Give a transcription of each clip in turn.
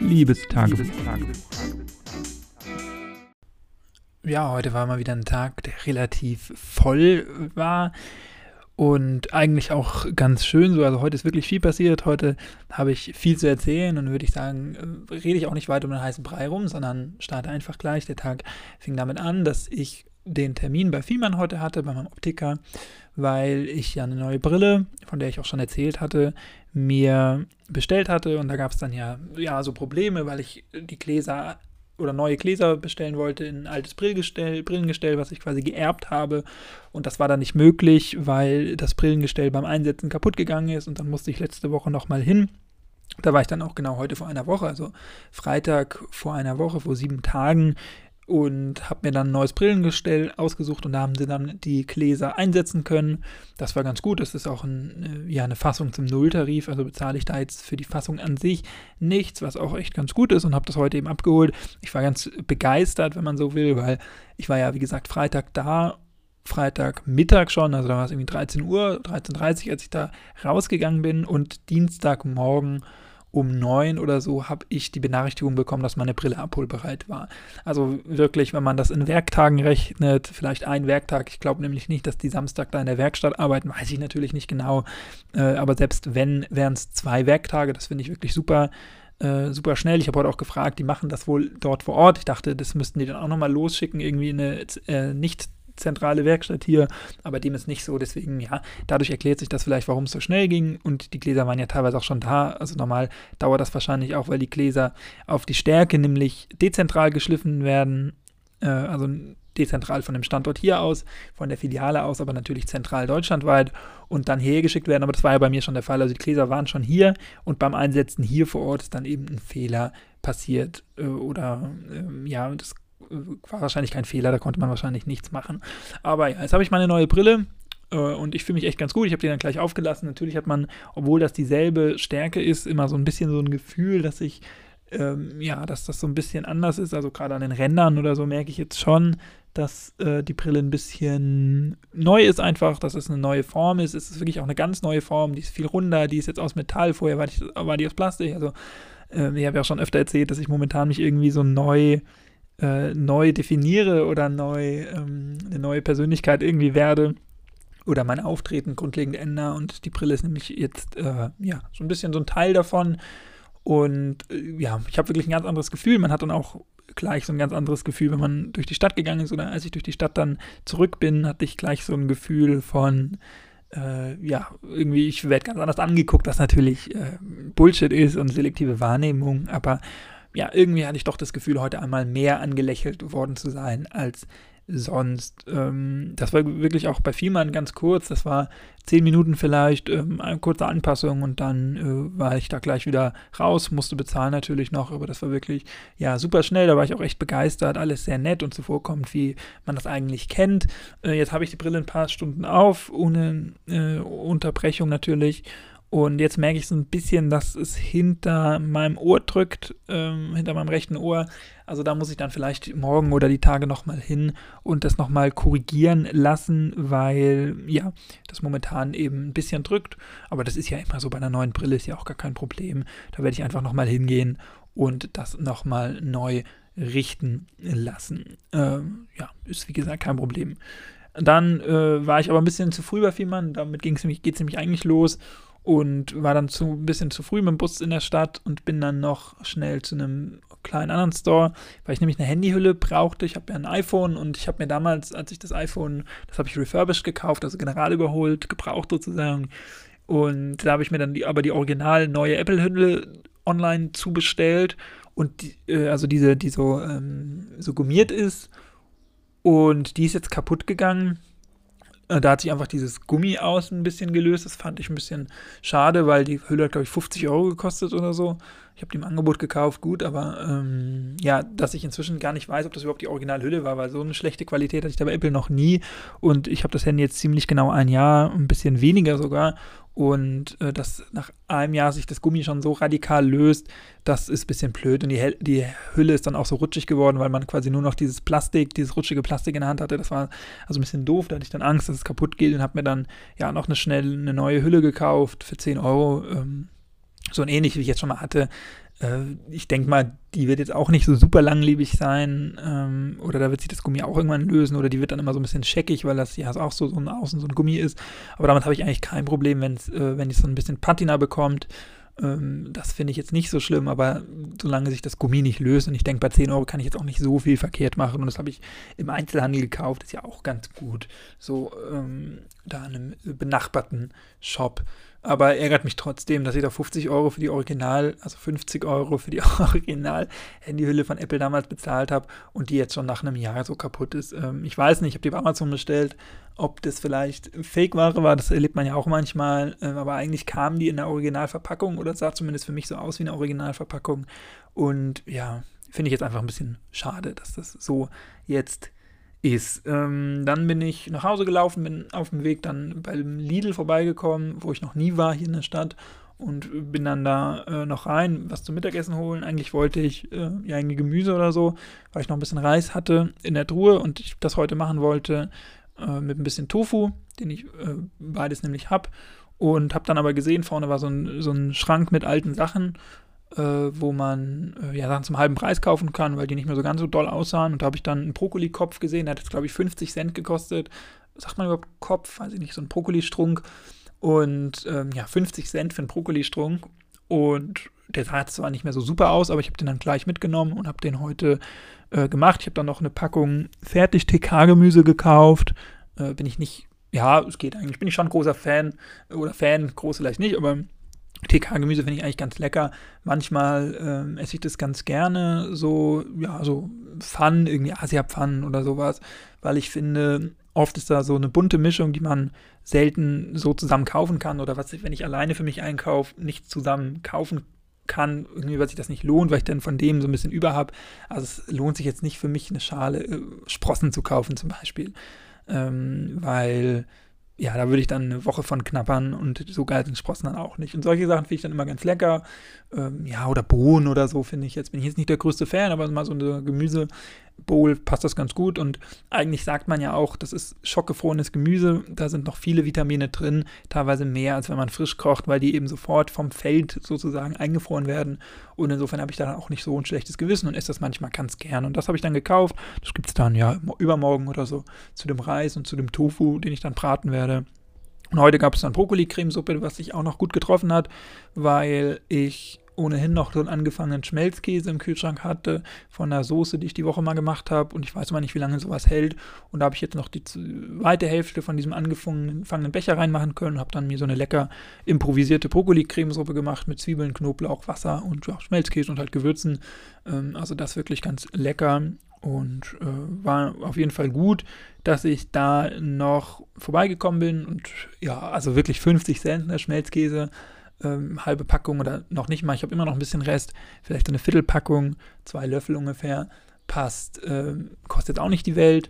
Liebestagebuch. Ja, heute war mal wieder ein Tag, der relativ voll war und eigentlich auch ganz schön so. Also heute ist wirklich viel passiert. Heute habe ich viel zu erzählen und würde ich sagen, äh, rede ich auch nicht weiter um den heißen Brei rum, sondern starte einfach gleich. Der Tag fing damit an, dass ich den Termin bei Fiemann heute hatte, bei meinem Optiker, weil ich ja eine neue Brille, von der ich auch schon erzählt hatte, mir bestellt hatte. Und da gab es dann ja, ja so Probleme, weil ich die Gläser oder neue Gläser bestellen wollte in ein altes Brillengestell, Brillengestell, was ich quasi geerbt habe. Und das war dann nicht möglich, weil das Brillengestell beim Einsetzen kaputt gegangen ist. Und dann musste ich letzte Woche nochmal hin. Da war ich dann auch genau heute vor einer Woche, also Freitag vor einer Woche, vor sieben Tagen und habe mir dann ein neues Brillengestell ausgesucht und da haben sie dann die Gläser einsetzen können. Das war ganz gut. Das ist auch ein, äh, ja, eine Fassung zum Nulltarif, also bezahle ich da jetzt für die Fassung an sich nichts, was auch echt ganz gut ist und habe das heute eben abgeholt. Ich war ganz begeistert, wenn man so will, weil ich war ja, wie gesagt, Freitag da Freitagmittag schon, also da war es irgendwie 13 Uhr, 13.30 Uhr, als ich da rausgegangen bin und Dienstagmorgen um neun oder so habe ich die Benachrichtigung bekommen, dass meine Brille abholbereit war. Also wirklich, wenn man das in Werktagen rechnet, vielleicht ein Werktag, ich glaube nämlich nicht, dass die Samstag da in der Werkstatt arbeiten, weiß ich natürlich nicht genau, äh, aber selbst wenn, wären es zwei Werktage, das finde ich wirklich super. Äh, super schnell. Ich habe heute auch gefragt, die machen das wohl dort vor Ort. Ich dachte, das müssten die dann auch nochmal losschicken, irgendwie eine äh, nicht zentrale Werkstatt hier, aber dem ist nicht so. Deswegen, ja, dadurch erklärt sich das vielleicht, warum es so schnell ging. Und die Gläser waren ja teilweise auch schon da. Also normal dauert das wahrscheinlich auch, weil die Gläser auf die Stärke nämlich dezentral geschliffen werden. Äh, also dezentral von dem Standort hier aus, von der Filiale aus, aber natürlich zentral deutschlandweit und dann hergeschickt werden. Aber das war ja bei mir schon der Fall. Also die Gläser waren schon hier und beim Einsetzen hier vor Ort ist dann eben ein Fehler passiert äh, oder äh, ja, das war wahrscheinlich kein Fehler, da konnte man wahrscheinlich nichts machen. Aber ja, jetzt habe ich meine neue Brille äh, und ich fühle mich echt ganz gut. Ich habe die dann gleich aufgelassen. Natürlich hat man, obwohl das dieselbe Stärke ist, immer so ein bisschen so ein Gefühl, dass ich, ähm, ja, dass das so ein bisschen anders ist. Also gerade an den Rändern oder so merke ich jetzt schon, dass äh, die Brille ein bisschen neu ist einfach, dass es eine neue Form ist. Es ist wirklich auch eine ganz neue Form, die ist viel runder, die ist jetzt aus Metall, vorher war die, war die aus Plastik. Also äh, ich habe ja auch schon öfter erzählt, dass ich momentan mich irgendwie so neu äh, neu definiere oder neu, ähm, eine neue Persönlichkeit irgendwie werde oder mein Auftreten grundlegend ändere. Und die Brille ist nämlich jetzt äh, ja so ein bisschen so ein Teil davon. Und äh, ja, ich habe wirklich ein ganz anderes Gefühl. Man hat dann auch gleich so ein ganz anderes Gefühl, wenn man durch die Stadt gegangen ist oder als ich durch die Stadt dann zurück bin, hatte ich gleich so ein Gefühl von, äh, ja, irgendwie, ich werde ganz anders angeguckt, was natürlich äh, Bullshit ist und selektive Wahrnehmung, aber ja, irgendwie hatte ich doch das Gefühl, heute einmal mehr angelächelt worden zu sein als sonst. Ähm, das war wirklich auch bei Vielmann ganz kurz. Das war zehn Minuten vielleicht, ähm, eine kurze Anpassung und dann äh, war ich da gleich wieder raus, musste bezahlen natürlich noch, aber das war wirklich ja super schnell. Da war ich auch echt begeistert, alles sehr nett und zuvorkommend, wie man das eigentlich kennt. Äh, jetzt habe ich die Brille ein paar Stunden auf, ohne äh, Unterbrechung natürlich und jetzt merke ich so ein bisschen, dass es hinter meinem Ohr drückt, ähm, hinter meinem rechten Ohr. Also da muss ich dann vielleicht morgen oder die Tage nochmal hin und das nochmal korrigieren lassen, weil ja, das momentan eben ein bisschen drückt. Aber das ist ja immer so bei einer neuen Brille, ist ja auch gar kein Problem. Da werde ich einfach nochmal hingehen und das nochmal neu richten lassen. Ähm, ja, ist wie gesagt kein Problem. Dann äh, war ich aber ein bisschen zu früh bei Fiemann, damit geht es nämlich eigentlich los und war dann zu, ein bisschen zu früh mit dem Bus in der Stadt und bin dann noch schnell zu einem kleinen anderen Store, weil ich nämlich eine Handyhülle brauchte. Ich habe ja ein iPhone und ich habe mir damals, als ich das iPhone, das habe ich refurbished gekauft, also general überholt, gebraucht sozusagen. Und da habe ich mir dann die, aber die original neue Apple-Hülle online zubestellt und die, äh, also diese, die so, ähm, so gummiert ist. Und die ist jetzt kaputt gegangen da hat sich einfach dieses Gummi außen ein bisschen gelöst. Das fand ich ein bisschen schade, weil die Hülle hat, glaube ich, 50 Euro gekostet oder so. Ich habe die im Angebot gekauft, gut, aber ähm, ja, dass ich inzwischen gar nicht weiß, ob das überhaupt die Originalhülle war, weil so eine schlechte Qualität hatte ich da bei Apple noch nie. Und ich habe das Handy jetzt ziemlich genau ein Jahr, ein bisschen weniger sogar. Und äh, dass nach einem Jahr sich das Gummi schon so radikal löst, das ist ein bisschen blöd. Und die, die Hülle ist dann auch so rutschig geworden, weil man quasi nur noch dieses Plastik, dieses rutschige Plastik in der Hand hatte. Das war also ein bisschen doof. Da hatte ich dann Angst, dass es kaputt geht und habe mir dann ja noch eine schnell eine neue Hülle gekauft für 10 Euro. Ähm, so ein ähnlich, wie ich jetzt schon mal hatte. Äh, ich denke mal, die wird jetzt auch nicht so super langlebig sein. Ähm, oder da wird sich das Gummi auch irgendwann lösen. Oder die wird dann immer so ein bisschen scheckig, weil das ja auch so, so ein Außen so ein Gummi ist. Aber damit habe ich eigentlich kein Problem, wenn's, äh, wenn es so ein bisschen Patina bekommt. Ähm, das finde ich jetzt nicht so schlimm, aber solange sich das Gummi nicht löst und ich denke, bei 10 Euro kann ich jetzt auch nicht so viel verkehrt machen und das habe ich im Einzelhandel gekauft, ist ja auch ganz gut. So ähm, da in einem benachbarten Shop. Aber ärgert mich trotzdem, dass ich da 50 Euro für die Original, also 50 Euro für die Original-Handyhülle von Apple damals bezahlt habe und die jetzt schon nach einem Jahr so kaputt ist. Ähm, ich weiß nicht, ich habe die bei Amazon bestellt, ob das vielleicht Fake-Ware war, das erlebt man ja auch manchmal, äh, aber eigentlich kamen die in der Originalverpackung oder sah zumindest für mich so aus wie eine Originalverpackung. Und ja, finde ich jetzt einfach ein bisschen schade, dass das so jetzt ist. Ähm, dann bin ich nach Hause gelaufen, bin auf dem Weg dann beim Lidl vorbeigekommen, wo ich noch nie war hier in der Stadt und bin dann da äh, noch rein, was zum Mittagessen holen. Eigentlich wollte ich äh, ja irgendwie Gemüse oder so, weil ich noch ein bisschen Reis hatte in der Truhe und ich das heute machen wollte äh, mit ein bisschen Tofu, den ich äh, beides nämlich habe. Und habe dann aber gesehen, vorne war so ein, so ein Schrank mit alten Sachen wo man äh, ja Sachen zum halben Preis kaufen kann, weil die nicht mehr so ganz so doll aussahen. Und da habe ich dann einen Brokkoli-Kopf gesehen, der hat jetzt, glaube ich, 50 Cent gekostet. Sagt man überhaupt Kopf? Weiß ich nicht, so ein Brokkoli-Strunk. Und ähm, ja, 50 Cent für einen Brokkoli-Strunk. Und der sah jetzt zwar nicht mehr so super aus, aber ich habe den dann gleich mitgenommen und habe den heute äh, gemacht. Ich habe dann noch eine Packung fertig TK-Gemüse gekauft. Äh, bin ich nicht, ja, es geht eigentlich. Bin ich schon großer Fan oder Fan, groß vielleicht nicht, aber TK-Gemüse finde ich eigentlich ganz lecker. Manchmal ähm, esse ich das ganz gerne, so, ja, so Pfannen, irgendwie Asia-Pfannen oder sowas, weil ich finde, oft ist da so eine bunte Mischung, die man selten so zusammen kaufen kann oder was, wenn ich alleine für mich einkaufe, nicht zusammen kaufen kann, irgendwie, weil sich das nicht lohnt, weil ich dann von dem so ein bisschen über habe. Also es lohnt sich jetzt nicht für mich, eine Schale äh, Sprossen zu kaufen zum Beispiel, ähm, weil ja, da würde ich dann eine Woche von knappern und so geil sind Sprossen dann auch nicht. Und solche Sachen finde ich dann immer ganz lecker. Ähm, ja, oder Bohnen oder so finde ich jetzt. Bin ich jetzt nicht der größte Fan, aber mal so eine Gemüse Bowl passt das ganz gut. Und eigentlich sagt man ja auch, das ist schockgefrorenes Gemüse. Da sind noch viele Vitamine drin, teilweise mehr, als wenn man frisch kocht, weil die eben sofort vom Feld sozusagen eingefroren werden. Und insofern habe ich da auch nicht so ein schlechtes Gewissen und esse das manchmal ganz gern. Und das habe ich dann gekauft. Das gibt es dann ja übermorgen oder so zu dem Reis und zu dem Tofu, den ich dann braten werde. Und heute gab es dann Brokkoli-Cremesuppe, was sich auch noch gut getroffen hat, weil ich ohnehin noch so einen angefangenen Schmelzkäse im Kühlschrank hatte von der Soße, die ich die Woche mal gemacht habe. Und ich weiß immer nicht, wie lange sowas hält. Und da habe ich jetzt noch die zweite Hälfte von diesem angefangenen Becher reinmachen können. Habe dann mir so eine lecker improvisierte Brokkoli-Cremesuppe gemacht mit Zwiebeln, Knoblauch, Wasser und ja, Schmelzkäse und halt Gewürzen. Ähm, also das wirklich ganz lecker. Und äh, war auf jeden Fall gut, dass ich da noch vorbeigekommen bin. Und ja, also wirklich 50 Cent der Schmelzkäse ähm, halbe Packung oder noch nicht mal, ich habe immer noch ein bisschen Rest, vielleicht eine Viertelpackung, zwei Löffel ungefähr, passt, ähm, kostet auch nicht die Welt.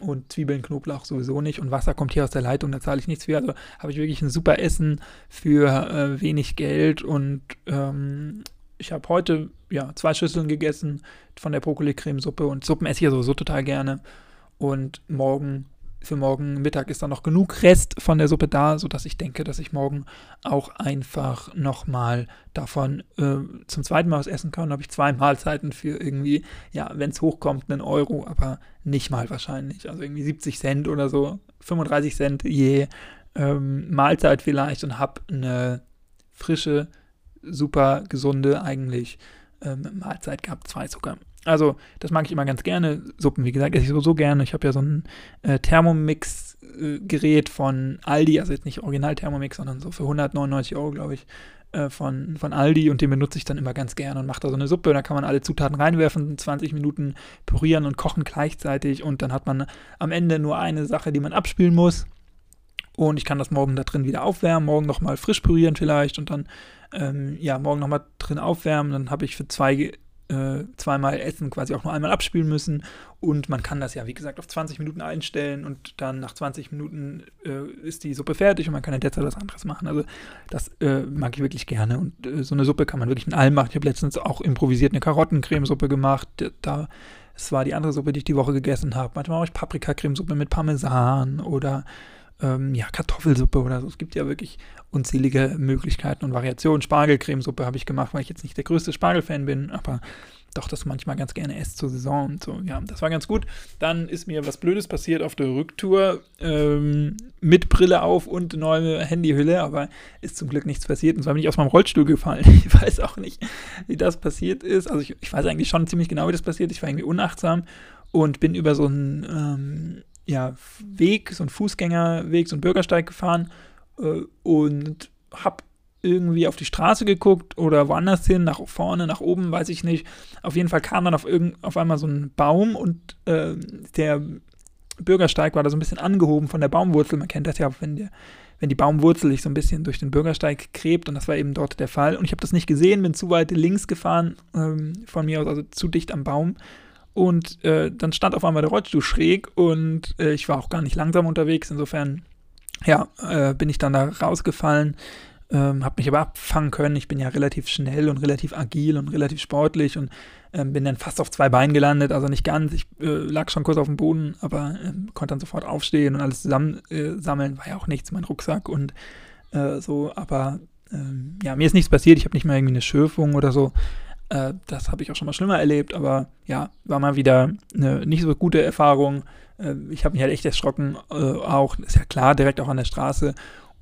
Und Zwiebeln, Knoblauch sowieso nicht. Und Wasser kommt hier aus der Leitung, da zahle ich nichts für. Also habe ich wirklich ein super Essen für äh, wenig Geld. Und ähm, ich habe heute ja zwei Schüsseln gegessen von der Brokkoli-Cremesuppe. Und Suppen esse ich ja sowieso total gerne. Und morgen für morgen Mittag ist da noch genug Rest von der Suppe da, sodass ich denke, dass ich morgen auch einfach nochmal davon äh, zum zweiten Mal was essen kann. Da habe ich zwei Mahlzeiten für irgendwie, ja, wenn es hochkommt, einen Euro, aber nicht mal wahrscheinlich. Also irgendwie 70 Cent oder so, 35 Cent je ähm, Mahlzeit vielleicht und habe eine frische, super gesunde eigentlich ähm, Mahlzeit gehabt, zwei sogar. Also, das mag ich immer ganz gerne. Suppen, wie gesagt, esse ich sowieso gerne. Ich habe ja so ein äh, Thermomix-Gerät von Aldi, also jetzt nicht Original Thermomix, sondern so für 199 Euro, glaube ich, äh, von, von Aldi und den benutze ich dann immer ganz gerne und mache da so eine Suppe. Da kann man alle Zutaten reinwerfen, 20 Minuten pürieren und kochen gleichzeitig und dann hat man am Ende nur eine Sache, die man abspielen muss. Und ich kann das morgen da drin wieder aufwärmen, morgen nochmal frisch pürieren vielleicht und dann, ähm, ja, morgen nochmal drin aufwärmen. Dann habe ich für zwei äh, zweimal Essen quasi auch nur einmal abspielen müssen. Und man kann das ja, wie gesagt, auf 20 Minuten einstellen und dann nach 20 Minuten äh, ist die Suppe fertig und man kann in der Zeit was anderes machen. Also das äh, mag ich wirklich gerne. Und äh, so eine Suppe kann man wirklich mit allem machen. Ich habe letztens auch improvisiert eine Karottencremesuppe gemacht. Da, es war die andere Suppe, die ich die Woche gegessen habe. Manchmal mache ich Paprikacremesuppe mit Parmesan oder ähm, ja, Kartoffelsuppe oder so. Es gibt ja wirklich unzählige Möglichkeiten und Variationen. Spargelcremesuppe habe ich gemacht, weil ich jetzt nicht der größte Spargelfan bin, aber doch das manchmal ganz gerne esse zur Saison und so. Ja, das war ganz gut. Dann ist mir was Blödes passiert auf der Rücktour ähm, mit Brille auf und neue Handyhülle, aber ist zum Glück nichts passiert und zwar bin ich aus meinem Rollstuhl gefallen. Ich weiß auch nicht, wie das passiert ist. Also ich, ich weiß eigentlich schon ziemlich genau, wie das passiert. Ich war irgendwie unachtsam und bin über so einen ähm, ja, Weg, so einen Fußgängerweg, so einen Bürgersteig gefahren äh, und habe irgendwie auf die Straße geguckt oder woanders hin, nach vorne, nach oben, weiß ich nicht. Auf jeden Fall kam dann auf, irgend, auf einmal so ein Baum und äh, der Bürgersteig war da so ein bisschen angehoben von der Baumwurzel. Man kennt das ja, wenn, der, wenn die Baumwurzel sich so ein bisschen durch den Bürgersteig gräbt und das war eben dort der Fall. Und ich habe das nicht gesehen, bin zu weit links gefahren ähm, von mir aus, also zu dicht am Baum. Und äh, dann stand auf einmal der Rollstuhl schräg und äh, ich war auch gar nicht langsam unterwegs. Insofern, ja, äh, bin ich dann da rausgefallen ähm, habe mich aber abfangen können. Ich bin ja relativ schnell und relativ agil und relativ sportlich und ähm, bin dann fast auf zwei Beinen gelandet, also nicht ganz. Ich äh, lag schon kurz auf dem Boden, aber ähm, konnte dann sofort aufstehen und alles zusammen äh. War ja auch nichts, mein Rucksack und äh, so, aber ähm, ja, mir ist nichts passiert. Ich habe nicht mal irgendwie eine Schürfung oder so. Äh, das habe ich auch schon mal schlimmer erlebt, aber ja, war mal wieder eine nicht so gute Erfahrung. Äh, ich habe mich halt echt erschrocken, äh, auch, ist ja klar, direkt auch an der Straße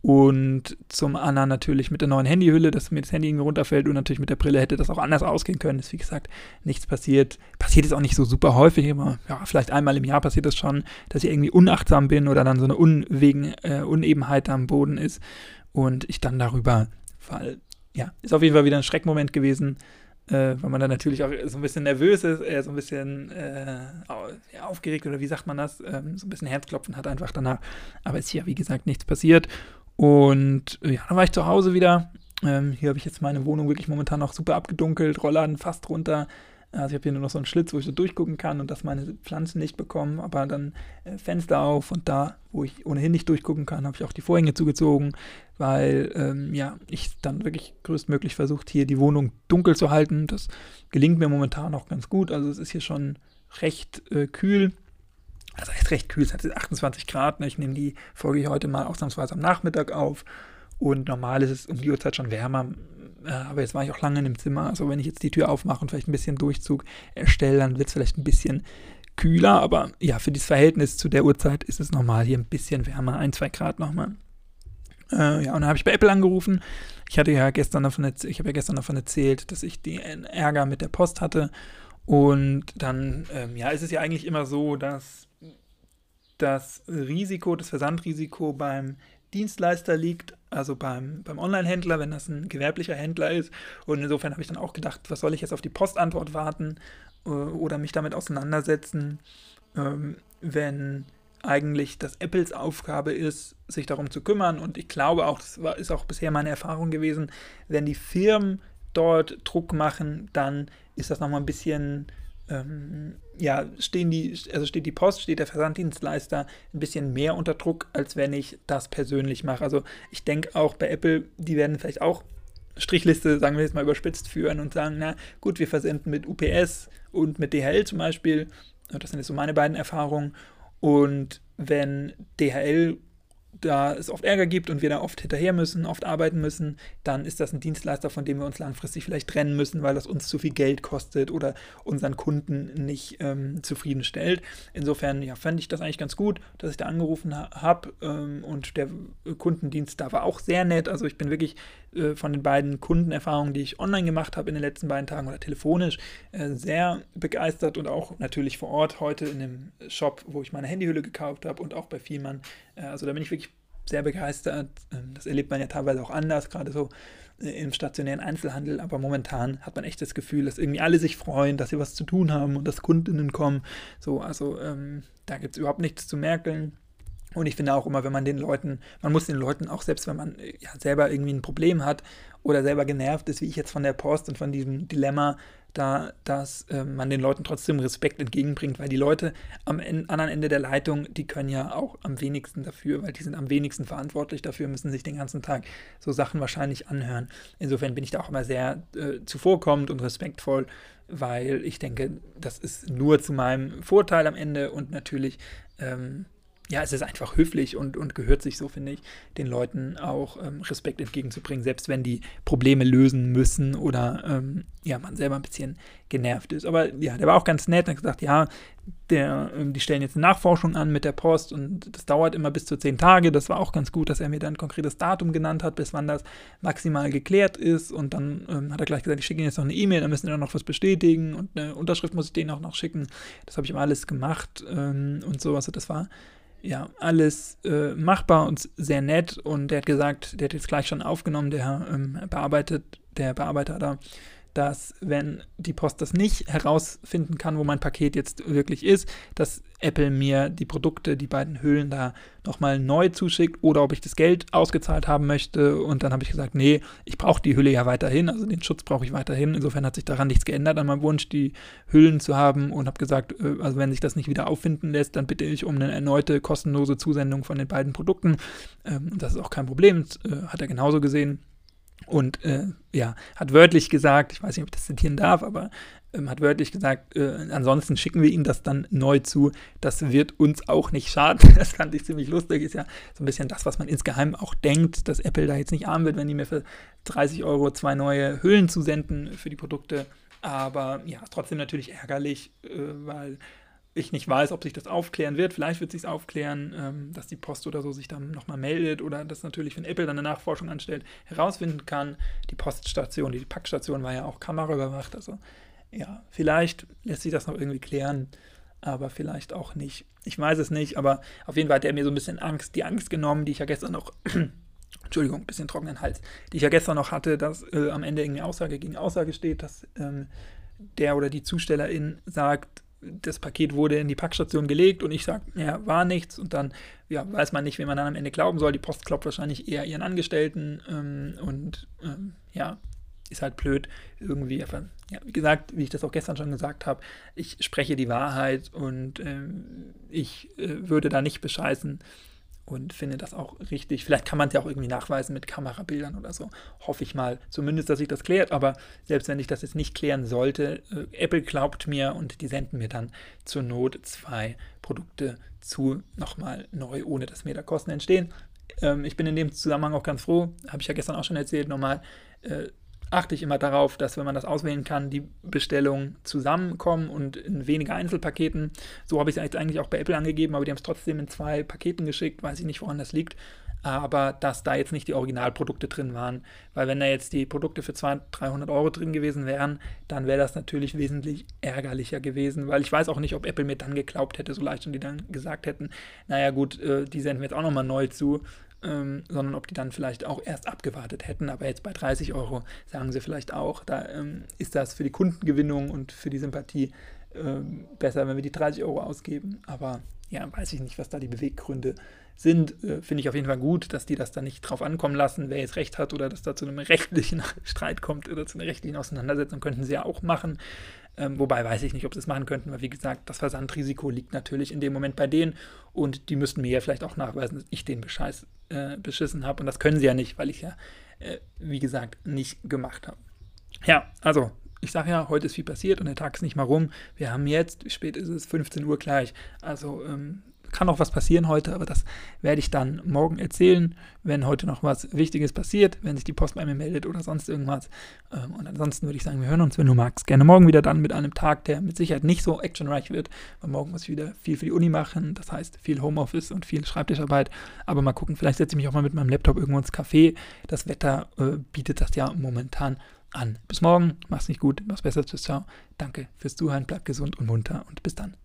und zum anderen natürlich mit der neuen Handyhülle, dass mir das Handy irgendwie runterfällt und natürlich mit der Brille hätte das auch anders ausgehen können. Ist wie gesagt nichts passiert. Passiert ist auch nicht so super häufig, aber ja, vielleicht einmal im Jahr passiert das schon, dass ich irgendwie unachtsam bin oder dann so eine Unwegen, äh, Unebenheit am Boden ist und ich dann darüber fall. Ja, ist auf jeden Fall wieder ein Schreckmoment gewesen, äh, weil man dann natürlich auch so ein bisschen nervös ist, äh, so ein bisschen äh, aufgeregt oder wie sagt man das, ähm, so ein bisschen Herzklopfen hat einfach danach. Aber ist hier, wie gesagt, nichts passiert. Und äh, ja, dann war ich zu Hause wieder. Ähm, hier habe ich jetzt meine Wohnung wirklich momentan noch super abgedunkelt, Rollladen fast runter. Also ich habe hier nur noch so einen Schlitz, wo ich so durchgucken kann und dass meine Pflanzen nicht bekommen, aber dann äh, Fenster auf und da, wo ich ohnehin nicht durchgucken kann, habe ich auch die Vorhänge zugezogen, weil ähm, ja, ich dann wirklich größtmöglich versucht, hier die Wohnung dunkel zu halten. Das gelingt mir momentan auch ganz gut. Also es ist hier schon recht äh, kühl. Also ist recht kühl, es hat 28 Grad. Ne? Ich nehme die Folge heute mal ausnahmsweise am Nachmittag auf. Und normal ist es um die Uhrzeit schon wärmer. Äh, aber jetzt war ich auch lange in dem Zimmer. Also wenn ich jetzt die Tür aufmache und vielleicht ein bisschen Durchzug erstelle, dann wird es vielleicht ein bisschen kühler. Aber ja, für dieses Verhältnis zu der Uhrzeit ist es normal hier ein bisschen wärmer. Ein, zwei Grad nochmal. Äh, ja, und dann habe ich bei Apple angerufen. Ich hatte ja gestern davon, ich habe ja gestern davon erzählt, dass ich den Ärger mit der Post hatte. Und dann, ähm, ja, ist es ja eigentlich immer so, dass das Risiko, das Versandrisiko beim Dienstleister liegt, also beim, beim Online-Händler, wenn das ein gewerblicher Händler ist. Und insofern habe ich dann auch gedacht, was soll ich jetzt auf die Postantwort warten äh, oder mich damit auseinandersetzen, ähm, wenn eigentlich das Apples Aufgabe ist, sich darum zu kümmern. Und ich glaube auch, das war, ist auch bisher meine Erfahrung gewesen, wenn die Firmen dort Druck machen, dann ist das nochmal ein bisschen ähm, ja, stehen die, also steht die Post, steht der Versanddienstleister ein bisschen mehr unter Druck, als wenn ich das persönlich mache. Also ich denke auch bei Apple, die werden vielleicht auch Strichliste, sagen wir jetzt mal überspitzt, führen und sagen, na gut, wir versenden mit UPS und mit DHL zum Beispiel. Das sind jetzt so meine beiden Erfahrungen. Und wenn DHL da es oft Ärger gibt und wir da oft hinterher müssen, oft arbeiten müssen, dann ist das ein Dienstleister, von dem wir uns langfristig vielleicht trennen müssen, weil das uns zu viel Geld kostet oder unseren Kunden nicht ähm, zufriedenstellt. Insofern ja, fände ich das eigentlich ganz gut, dass ich da angerufen ha habe ähm, und der Kundendienst da war auch sehr nett. Also ich bin wirklich äh, von den beiden Kundenerfahrungen, die ich online gemacht habe in den letzten beiden Tagen oder telefonisch, äh, sehr begeistert und auch natürlich vor Ort heute in dem Shop, wo ich meine Handyhülle gekauft habe und auch bei Vielmann. Äh, also da bin ich wirklich sehr begeistert. Ähm, das erlebt man ja teilweise auch anders, gerade so im stationären Einzelhandel, aber momentan hat man echt das Gefühl, dass irgendwie alle sich freuen, dass sie was zu tun haben und dass Kundinnen kommen. So, also ähm, da gibt es überhaupt nichts zu merkeln. Und ich finde auch immer, wenn man den Leuten, man muss den Leuten auch, selbst wenn man ja, selber irgendwie ein Problem hat oder selber genervt ist, wie ich jetzt von der Post und von diesem Dilemma, da, dass äh, man den Leuten trotzdem Respekt entgegenbringt, weil die Leute am en anderen Ende der Leitung, die können ja auch am wenigsten dafür, weil die sind am wenigsten verantwortlich dafür, müssen sich den ganzen Tag so Sachen wahrscheinlich anhören. Insofern bin ich da auch immer sehr äh, zuvorkommend und respektvoll, weil ich denke, das ist nur zu meinem Vorteil am Ende und natürlich ähm, ja, es ist einfach höflich und, und gehört sich so, finde ich, den Leuten auch ähm, Respekt entgegenzubringen, selbst wenn die Probleme lösen müssen oder ähm, ja, man selber ein bisschen genervt ist. Aber ja, der war auch ganz nett und hat gesagt, ja, der, ähm, die stellen jetzt eine Nachforschung an mit der Post und das dauert immer bis zu zehn Tage. Das war auch ganz gut, dass er mir dann ein konkretes Datum genannt hat, bis wann das maximal geklärt ist. Und dann ähm, hat er gleich gesagt, ich schicke Ihnen jetzt noch eine E-Mail, dann müssen wir noch was bestätigen und eine Unterschrift muss ich denen auch noch schicken. Das habe ich ihm alles gemacht ähm, und sowas. Und das war ja, alles äh, machbar und sehr nett. Und der hat gesagt, der hat jetzt gleich schon aufgenommen, der ähm, bearbeitet, der Bearbeiter da, dass wenn die Post das nicht herausfinden kann, wo mein Paket jetzt wirklich ist, dass Apple mir die Produkte, die beiden Hüllen da nochmal neu zuschickt oder ob ich das Geld ausgezahlt haben möchte. Und dann habe ich gesagt, nee, ich brauche die Hülle ja weiterhin, also den Schutz brauche ich weiterhin. Insofern hat sich daran nichts geändert an meinem Wunsch, die Hüllen zu haben und habe gesagt, äh, also wenn sich das nicht wieder auffinden lässt, dann bitte ich um eine erneute kostenlose Zusendung von den beiden Produkten. Ähm, das ist auch kein Problem, das, äh, hat er genauso gesehen. Und äh, ja, hat wörtlich gesagt, ich weiß nicht, ob ich das zitieren darf, aber ähm, hat wörtlich gesagt, äh, ansonsten schicken wir Ihnen das dann neu zu. Das wird uns auch nicht schaden. Das fand ich ziemlich lustig. Ist ja so ein bisschen das, was man insgeheim auch denkt, dass Apple da jetzt nicht arm wird, wenn die mir für 30 Euro zwei neue Hüllen zusenden für die Produkte. Aber ja, trotzdem natürlich ärgerlich, äh, weil ich nicht weiß, ob sich das aufklären wird. Vielleicht wird sich es aufklären, ähm, dass die Post oder so sich dann nochmal meldet oder dass natürlich, wenn Apple dann eine Nachforschung anstellt, herausfinden kann. Die Poststation, die Packstation war ja auch kameraüberwacht. Also ja, vielleicht lässt sich das noch irgendwie klären, aber vielleicht auch nicht. Ich weiß es nicht, aber auf jeden Fall hat er mir so ein bisschen Angst, die Angst genommen, die ich ja gestern noch Entschuldigung, ein bisschen trockenen Hals, die ich ja gestern noch hatte, dass äh, am Ende irgendwie Aussage gegen Aussage steht, dass ähm, der oder die Zustellerin sagt, das Paket wurde in die Packstation gelegt und ich sage, ja, war nichts und dann ja, weiß man nicht, wem man dann am Ende glauben soll. Die Post klopft wahrscheinlich eher ihren Angestellten ähm, und ähm, ja, ist halt blöd irgendwie. Aber, ja, wie gesagt, wie ich das auch gestern schon gesagt habe, ich spreche die Wahrheit und ähm, ich äh, würde da nicht bescheißen und finde das auch richtig. Vielleicht kann man es ja auch irgendwie nachweisen mit Kamerabildern oder so. Hoffe ich mal zumindest, dass sich das klärt. Aber selbst wenn ich das jetzt nicht klären sollte, äh, Apple glaubt mir und die senden mir dann zur Not zwei Produkte zu, nochmal neu, ohne dass mir da Kosten entstehen. Ähm, ich bin in dem Zusammenhang auch ganz froh, habe ich ja gestern auch schon erzählt, nochmal. Äh, achte ich immer darauf, dass, wenn man das auswählen kann, die Bestellungen zusammenkommen und in weniger Einzelpaketen. So habe ich es jetzt eigentlich auch bei Apple angegeben, aber die haben es trotzdem in zwei Paketen geschickt. Weiß ich nicht, woran das liegt. Aber dass da jetzt nicht die Originalprodukte drin waren. Weil wenn da jetzt die Produkte für 200, 300 Euro drin gewesen wären, dann wäre das natürlich wesentlich ärgerlicher gewesen. Weil ich weiß auch nicht, ob Apple mir dann geglaubt hätte, so leicht und die dann gesagt hätten, naja gut, äh, die senden wir jetzt auch nochmal neu zu ähm, sondern ob die dann vielleicht auch erst abgewartet hätten. Aber jetzt bei 30 Euro sagen sie vielleicht auch, da ähm, ist das für die Kundengewinnung und für die Sympathie ähm, besser, wenn wir die 30 Euro ausgeben. Aber ja, weiß ich nicht, was da die Beweggründe sind. Äh, Finde ich auf jeden Fall gut, dass die das da nicht drauf ankommen lassen, wer jetzt recht hat oder dass da zu einem rechtlichen Streit kommt oder zu einer rechtlichen Auseinandersetzung, könnten sie ja auch machen. Ähm, wobei weiß ich nicht, ob sie es machen könnten, weil wie gesagt, das Versandrisiko liegt natürlich in dem Moment bei denen und die müssten mir ja vielleicht auch nachweisen, dass ich den Bescheiß äh, beschissen habe und das können sie ja nicht, weil ich ja, äh, wie gesagt, nicht gemacht habe. Ja, also ich sage ja, heute ist viel passiert und der Tag ist nicht mal rum. Wir haben jetzt, wie spät ist es? 15 Uhr gleich. Also ähm, kann auch was passieren heute, aber das werde ich dann morgen erzählen, wenn heute noch was Wichtiges passiert, wenn sich die Post bei mir meldet oder sonst irgendwas. Ähm, und ansonsten würde ich sagen, wir hören uns, wenn du magst, gerne morgen wieder dann mit einem Tag, der mit Sicherheit nicht so actionreich wird, weil morgen muss ich wieder viel für die Uni machen, das heißt viel Homeoffice und viel Schreibtischarbeit. Aber mal gucken, vielleicht setze ich mich auch mal mit meinem Laptop irgendwo ins Café. Das Wetter äh, bietet das ja momentan an. Bis morgen, mach's nicht gut, mach's besser, tschüss, ciao. Danke fürs Zuhören, bleib gesund und munter und bis dann.